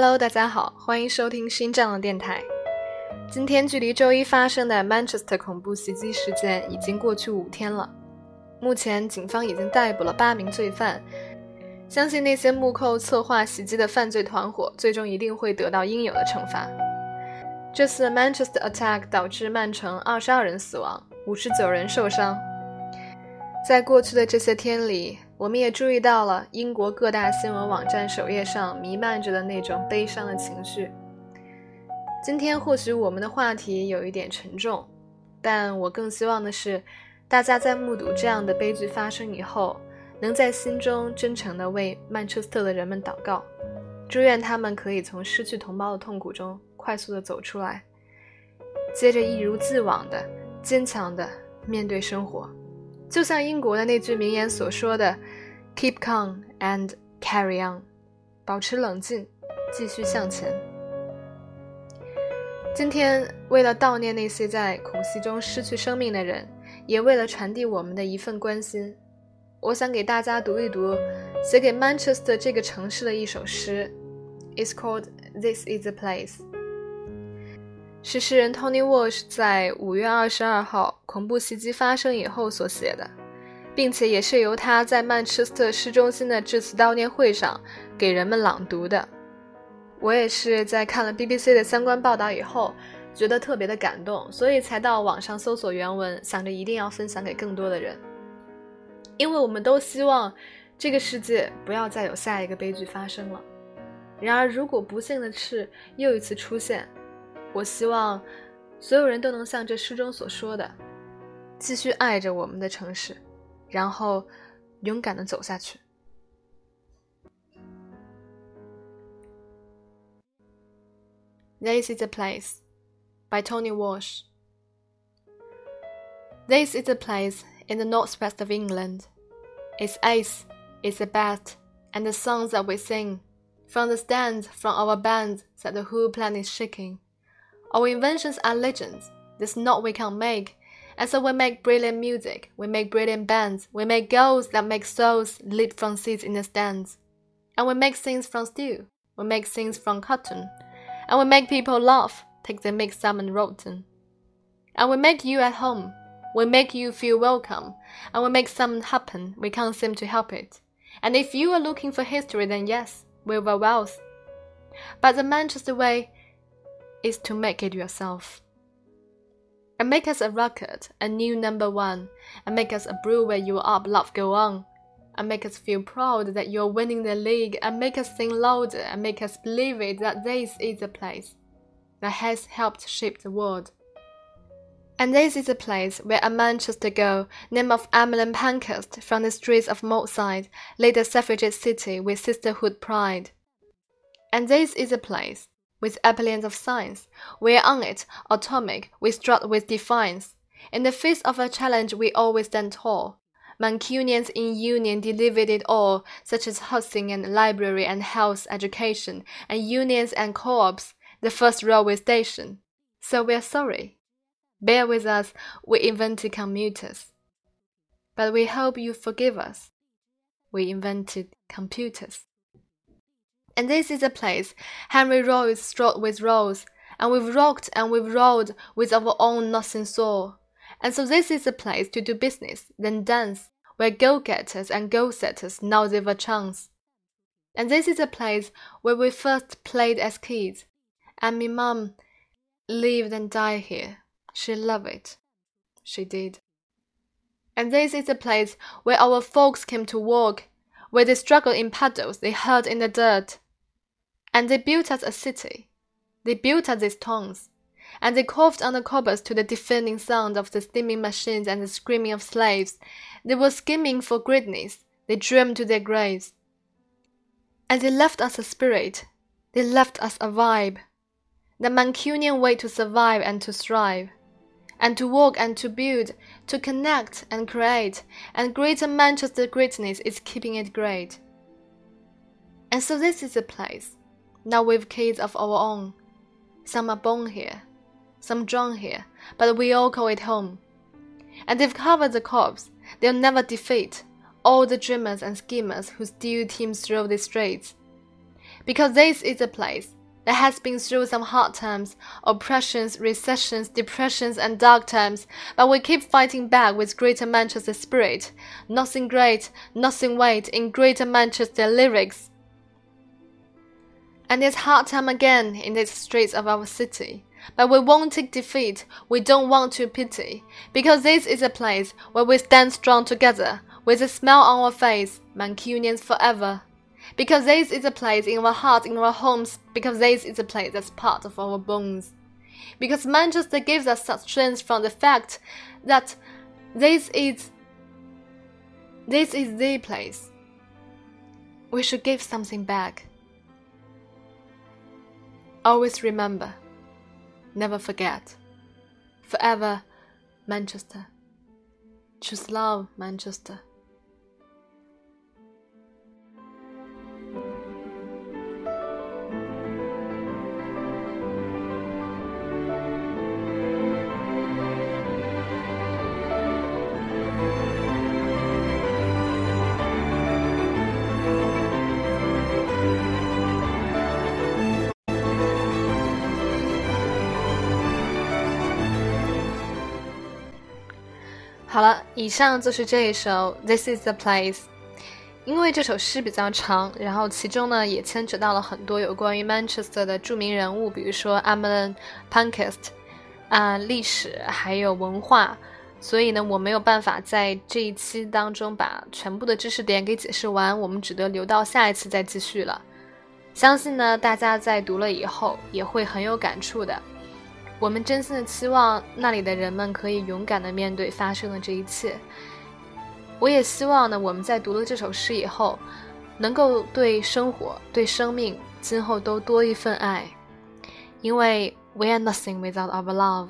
Hello，大家好，欢迎收听新战狼电台。今天距离周一发生的 Manchester 恐怖袭击事件已经过去五天了。目前，警方已经逮捕了八名罪犯，相信那些幕后策划袭击的犯罪团伙最终一定会得到应有的惩罚。这次 Manchester attack 导致曼城二十二人死亡，五十九人受伤。在过去的这些天里。我们也注意到了英国各大新闻网站首页上弥漫着的那种悲伤的情绪。今天或许我们的话题有一点沉重，但我更希望的是，大家在目睹这样的悲剧发生以后，能在心中真诚地为曼彻斯特的人们祷告，祝愿他们可以从失去同胞的痛苦中快速地走出来，接着一如既往的坚强地面对生活。就像英国的那句名言所说的：“Keep calm and carry on，保持冷静，继续向前。”今天，为了悼念那些在恐袭中失去生命的人，也为了传递我们的一份关心，我想给大家读一读写给 Manchester 这个城市的一首诗。It's called "This Is a Place"。是诗人 Tony Walsh 在五月二十二号恐怖袭击发生以后所写的，并且也是由他在曼彻斯特市中心的致辞悼念会上给人们朗读的。我也是在看了 BBC 的相关报道以后，觉得特别的感动，所以才到网上搜索原文，想着一定要分享给更多的人。因为我们都希望这个世界不要再有下一个悲剧发生了。然而，如果不幸的事又一次出现，我希望所有人都能像这诗中所说的，继续爱着我们的城市，然后勇敢的走下去。This is a place by Tony Walsh. This is a place in the northwest of England. Its ace is the best, and the songs that we sing from the stands from our bands that the whole planet is shaking. Our inventions are legends. There's not we can make. and so we make brilliant music, we make brilliant bands, we make goals that make souls leap from seats in the stands. And we make things from steel, we make things from cotton. And we make people laugh, take the mixed salmon rotten. And we make you at home, we make you feel welcome, and we make something happen, we can't seem to help it. And if you are looking for history, then yes, we were wealth. But the Manchester way is to make it yourself. And make us a record, a new number one, and make us a brew where you up, love go on. And make us feel proud that you're winning the league, and make us sing louder, and make us believe it that this is a place that has helped shape the world. And this is a place where a Manchester girl named of Emmeline Pankhurst from the streets of Moss Side led a suffragette city with sisterhood pride. And this is a place with epaulets of science. We're on it, atomic, we strut with defiance. In the face of a challenge, we always stand tall. Mancunians in union delivered it all, such as housing and library and health education, and unions and co-ops, the first railway station. So we're sorry. Bear with us, we invented commuters. But we hope you forgive us. We invented computers. And this is a place Henry Royce strode with Rolls, and we've rocked and we've rolled with our own Northern Soul. And so this is a place to do business, then dance, where go-getters and go-setters now they've a chance. And this is a place where we first played as kids, and me mum lived and died here. She loved it. She did. And this is a place where our folks came to work, where they struggled in puddles, they hurt in the dirt, and they built us a city. They built us these towns, and they coughed on the cobbles to the deafening sound of the steaming machines and the screaming of slaves. They were scheming for greatness. They dreamed to their graves. And they left us a spirit. They left us a vibe. The Mancunian way to survive and to thrive. And to work and to build, to connect and create, and Greater Manchester greatness is keeping it great. And so this is the place now we've kids of our own. Some are born here, some drown here, but we all call it home. And they've covered the corpse, they'll never defeat all the dreamers and schemers who steal teams through the streets. because this is a place that has been through some hard times, oppressions, recessions, depressions, and dark times, but we keep fighting back with Greater Manchester spirit. Nothing great, nothing wait in Greater Manchester lyrics. And it's hard time again in the streets of our city. But we won't take defeat, we don't want to pity, because this is a place where we stand strong together, with a smile on our face, Mancunians forever. Because this is a place in our hearts, in our homes, because this is a place that's part of our bones. Because Manchester gives us such strength from the fact that this is this is the place. We should give something back. Always remember, never forget. Forever, Manchester. Choose love, Manchester. 好了，以上就是这一首《This Is the Place》。因为这首诗比较长，然后其中呢也牵扯到了很多有关于 Manchester 的著名人物，比如说 Emmeline Pankhurst 啊，历史还有文化，所以呢我没有办法在这一期当中把全部的知识点给解释完，我们只得留到下一次再继续了。相信呢大家在读了以后也会很有感触的。我们真心的期望那里的人们可以勇敢的面对发生的这一切。我也希望呢，我们在读了这首诗以后，能够对生活、对生命今后都多一份爱，因为 we are nothing without our love。